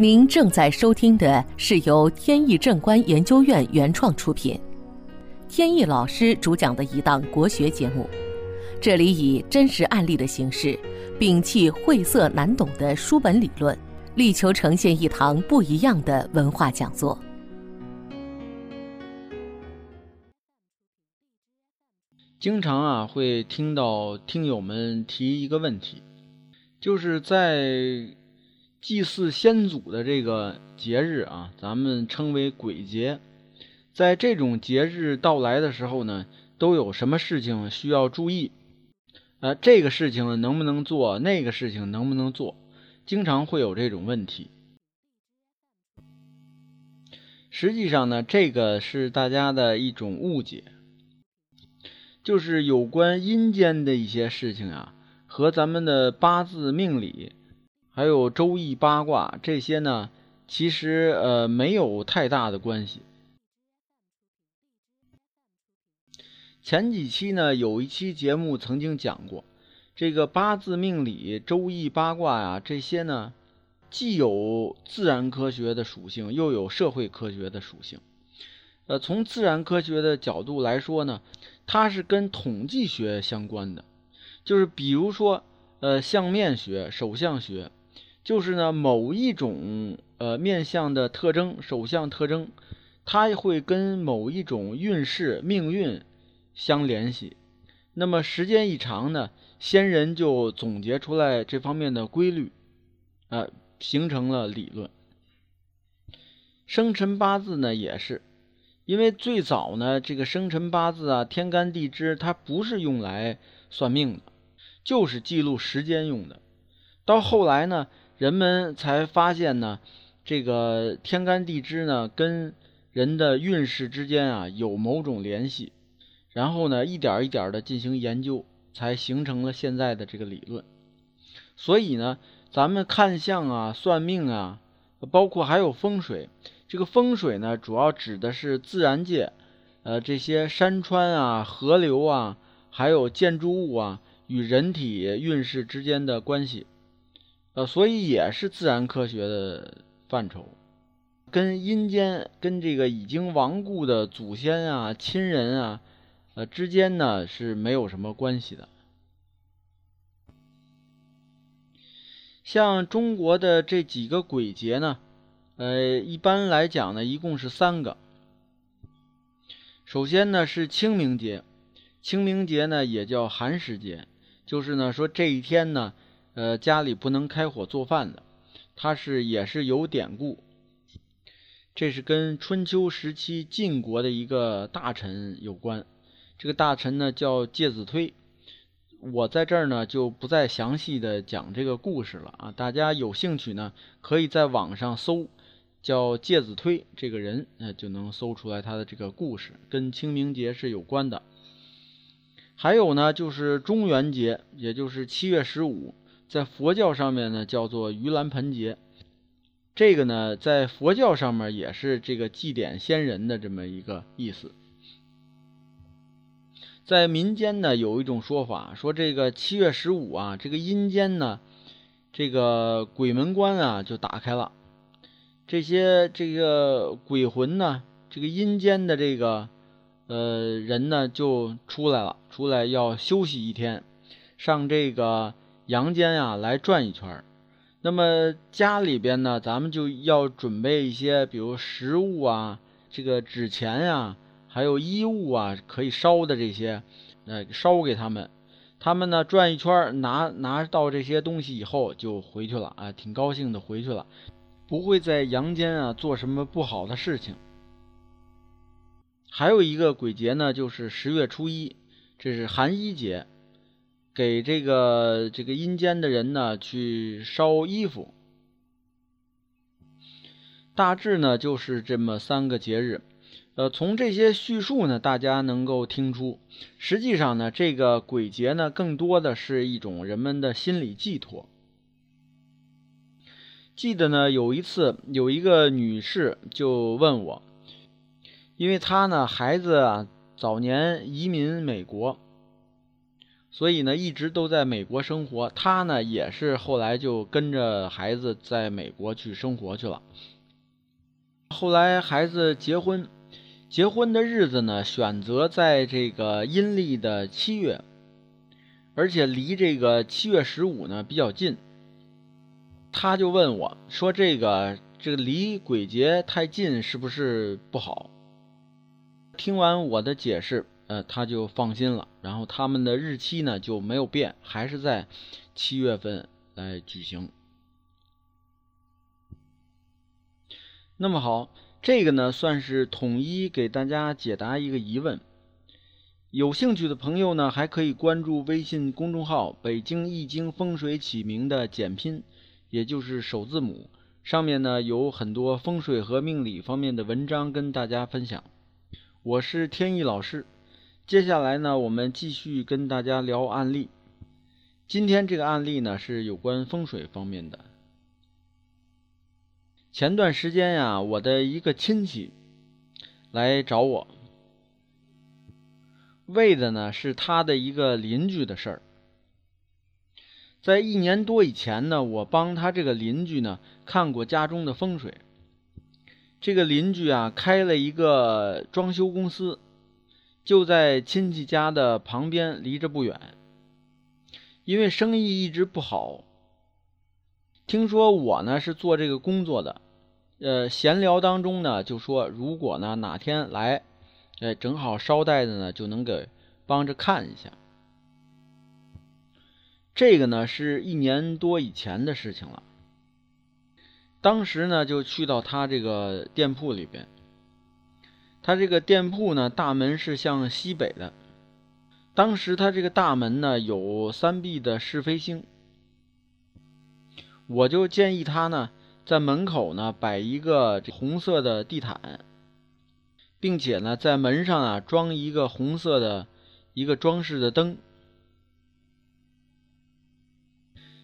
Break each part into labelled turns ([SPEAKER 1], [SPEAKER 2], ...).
[SPEAKER 1] 您正在收听的是由天意正观研究院原创出品，天意老师主讲的一档国学节目。这里以真实案例的形式，摒弃晦涩难懂的书本理论，力求呈现一堂不一样的文化讲座。
[SPEAKER 2] 经常啊，会听到听友们提一个问题，就是在祭祀先祖的这个节日啊，咱们称为鬼节。在这种节日到来的时候呢，都有什么事情需要注意？呃，这个事情能不能做？那个事情能不能做？经常会有这种问题。实际上呢，这个是大家的一种误解。就是有关阴间的一些事情啊，和咱们的八字命理，还有周易八卦这些呢，其实呃没有太大的关系。前几期呢，有一期节目曾经讲过，这个八字命理、周易八卦呀，这些呢，既有自然科学的属性，又有社会科学的属性。呃，从自然科学的角度来说呢。它是跟统计学相关的，就是比如说，呃，相面学、手相学，就是呢某一种呃面相的特征、手相特征，它会跟某一种运势、命运相联系。那么时间一长呢，先人就总结出来这方面的规律，啊，形成了理论。生辰八字呢也是。因为最早呢，这个生辰八字啊、天干地支，它不是用来算命的，就是记录时间用的。到后来呢，人们才发现呢，这个天干地支呢跟人的运势之间啊有某种联系，然后呢一点一点的进行研究，才形成了现在的这个理论。所以呢，咱们看相啊、算命啊，包括还有风水。这个风水呢，主要指的是自然界，呃，这些山川啊、河流啊，还有建筑物啊，与人体运势之间的关系，呃，所以也是自然科学的范畴，跟阴间、跟这个已经亡故的祖先啊、亲人啊，呃之间呢是没有什么关系的。像中国的这几个鬼节呢。呃，一般来讲呢，一共是三个。首先呢是清明节，清明节呢也叫寒食节，就是呢说这一天呢，呃家里不能开火做饭的，它是也是有典故。这是跟春秋时期晋国的一个大臣有关，这个大臣呢叫介子推，我在这儿呢就不再详细的讲这个故事了啊，大家有兴趣呢可以在网上搜。叫介子推这个人，呃，就能搜出来他的这个故事，跟清明节是有关的。还有呢，就是中元节，也就是七月十五，在佛教上面呢叫做盂兰盆节。这个呢，在佛教上面也是这个祭奠先人的这么一个意思。在民间呢，有一种说法，说这个七月十五啊，这个阴间呢，这个鬼门关啊就打开了。这些这个鬼魂呢，这个阴间的这个呃人呢，就出来了，出来要休息一天，上这个阳间啊来转一圈那么家里边呢，咱们就要准备一些，比如食物啊，这个纸钱呀，还有衣物啊，可以烧的这些，呃，烧给他们。他们呢转一圈，拿拿到这些东西以后就回去了啊，挺高兴的回去了。不会在阳间啊做什么不好的事情。还有一个鬼节呢，就是十月初一，这是寒衣节，给这个这个阴间的人呢去烧衣服。大致呢就是这么三个节日。呃，从这些叙述呢，大家能够听出，实际上呢，这个鬼节呢，更多的是一种人们的心理寄托。记得呢，有一次有一个女士就问我，因为她呢孩子啊早年移民美国，所以呢一直都在美国生活。他呢也是后来就跟着孩子在美国去生活去了。后来孩子结婚，结婚的日子呢选择在这个阴历的七月，而且离这个七月十五呢比较近。他就问我说：“这个这个离鬼节太近是不是不好？”听完我的解释，呃，他就放心了。然后他们的日期呢就没有变，还是在七月份来举行。那么好，这个呢算是统一给大家解答一个疑问。有兴趣的朋友呢，还可以关注微信公众号“北京易经风水起名”的简拼。也就是首字母上面呢有很多风水和命理方面的文章跟大家分享。我是天意老师，接下来呢我们继续跟大家聊案例。今天这个案例呢是有关风水方面的。前段时间呀，我的一个亲戚来找我，为的呢是他的一个邻居的事儿。在一年多以前呢，我帮他这个邻居呢看过家中的风水。这个邻居啊开了一个装修公司，就在亲戚家的旁边，离着不远。因为生意一直不好，听说我呢是做这个工作的，呃，闲聊当中呢就说，如果呢哪天来，哎，正好捎带的呢就能给帮着看一下。这个呢是一年多以前的事情了。当时呢就去到他这个店铺里边，他这个店铺呢大门是向西北的。当时他这个大门呢有三壁的是非星，我就建议他呢在门口呢摆一个红色的地毯，并且呢在门上啊装一个红色的一个装饰的灯。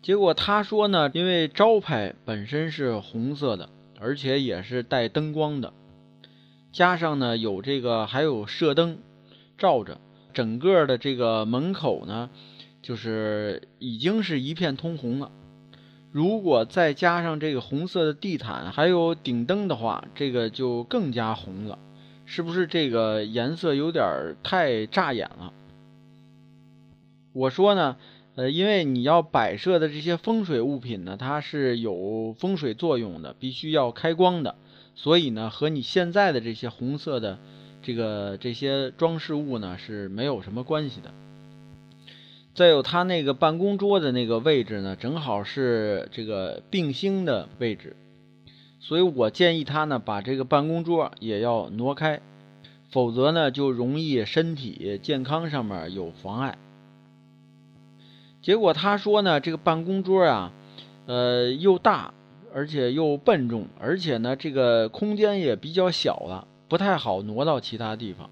[SPEAKER 2] 结果他说呢，因为招牌本身是红色的，而且也是带灯光的，加上呢有这个还有射灯照着，整个的这个门口呢，就是已经是一片通红了。如果再加上这个红色的地毯还有顶灯的话，这个就更加红了。是不是这个颜色有点太扎眼了？我说呢。呃，因为你要摆设的这些风水物品呢，它是有风水作用的，必须要开光的，所以呢，和你现在的这些红色的这个这些装饰物呢是没有什么关系的。再有，他那个办公桌的那个位置呢，正好是这个并星的位置，所以我建议他呢把这个办公桌也要挪开，否则呢就容易身体健康上面有妨碍。结果他说呢，这个办公桌啊，呃，又大，而且又笨重，而且呢，这个空间也比较小了，不太好挪到其他地方。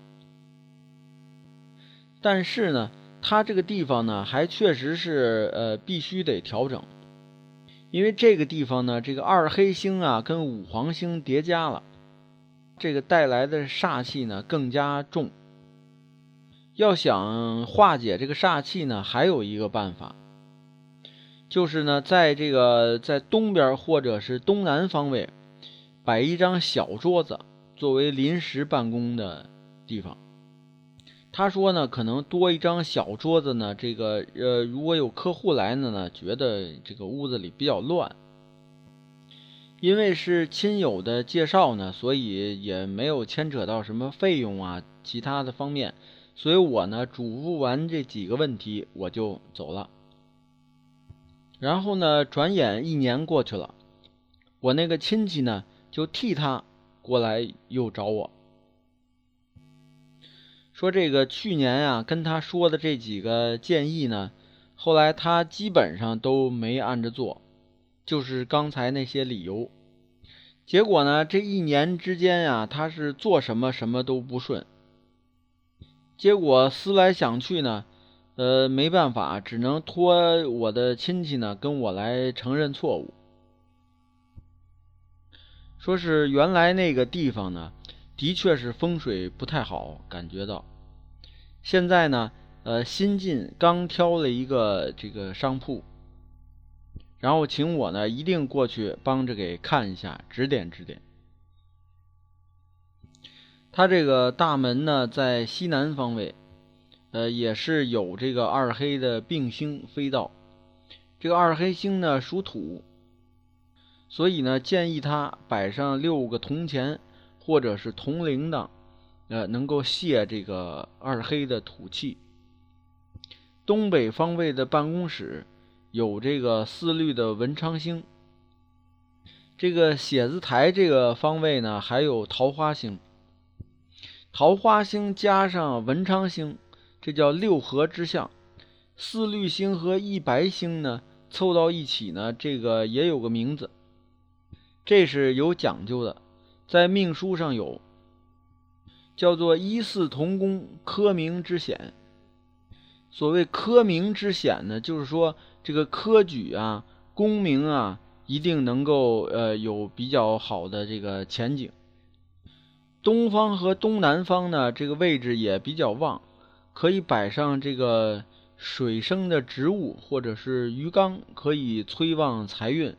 [SPEAKER 2] 但是呢，他这个地方呢，还确实是呃必须得调整，因为这个地方呢，这个二黑星啊跟五黄星叠加了，这个带来的煞气呢更加重。要想化解这个煞气呢，还有一个办法，就是呢，在这个在东边或者是东南方位摆一张小桌子，作为临时办公的地方。他说呢，可能多一张小桌子呢，这个呃，如果有客户来了呢，觉得这个屋子里比较乱。因为是亲友的介绍呢，所以也没有牵扯到什么费用啊，其他的方面。所以我呢嘱咐完这几个问题，我就走了。然后呢，转眼一年过去了，我那个亲戚呢就替他过来又找我，说这个去年啊跟他说的这几个建议呢，后来他基本上都没按着做，就是刚才那些理由。结果呢，这一年之间呀，他是做什么什么都不顺。结果思来想去呢，呃，没办法，只能托我的亲戚呢跟我来承认错误，说是原来那个地方呢，的确是风水不太好，感觉到。现在呢，呃，新进刚挑了一个这个商铺，然后请我呢一定过去帮着给看一下，指点指点。他这个大门呢在西南方位，呃，也是有这个二黑的并星飞到。这个二黑星呢属土，所以呢建议他摆上六个铜钱或者是铜铃铛，呃，能够泄这个二黑的土气。东北方位的办公室有这个四绿的文昌星，这个写字台这个方位呢还有桃花星，桃花星加上文昌星，这叫六合之象。四绿星和一白星呢凑到一起呢，这个也有个名字，这是有讲究的，在命书上有，叫做一四同宫科名之显。所谓科名之显呢，就是说这个科举啊、功名啊，一定能够呃有比较好的这个前景。东方和东南方呢，这个位置也比较旺，可以摆上这个。水生的植物或者是鱼缸可以催旺财运。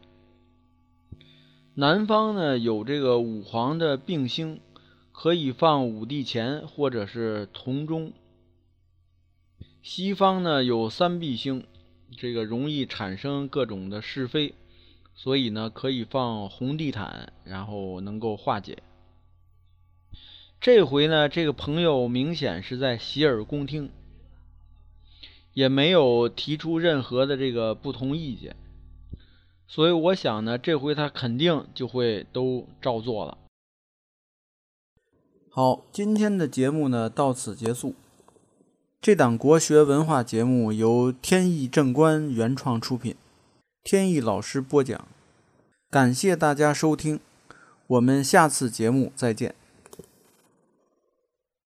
[SPEAKER 2] 南方呢有这个五黄的并星，可以放五帝钱或者是铜钟。西方呢有三碧星，这个容易产生各种的是非，所以呢可以放红地毯，然后能够化解。这回呢这个朋友明显是在洗耳恭听。也没有提出任何的这个不同意见，所以我想呢，这回他肯定就会都照做了。好，今天的节目呢到此结束。这档国学文化节目由天意正观原创出品，天意老师播讲，感谢大家收听，我们下次节目再见。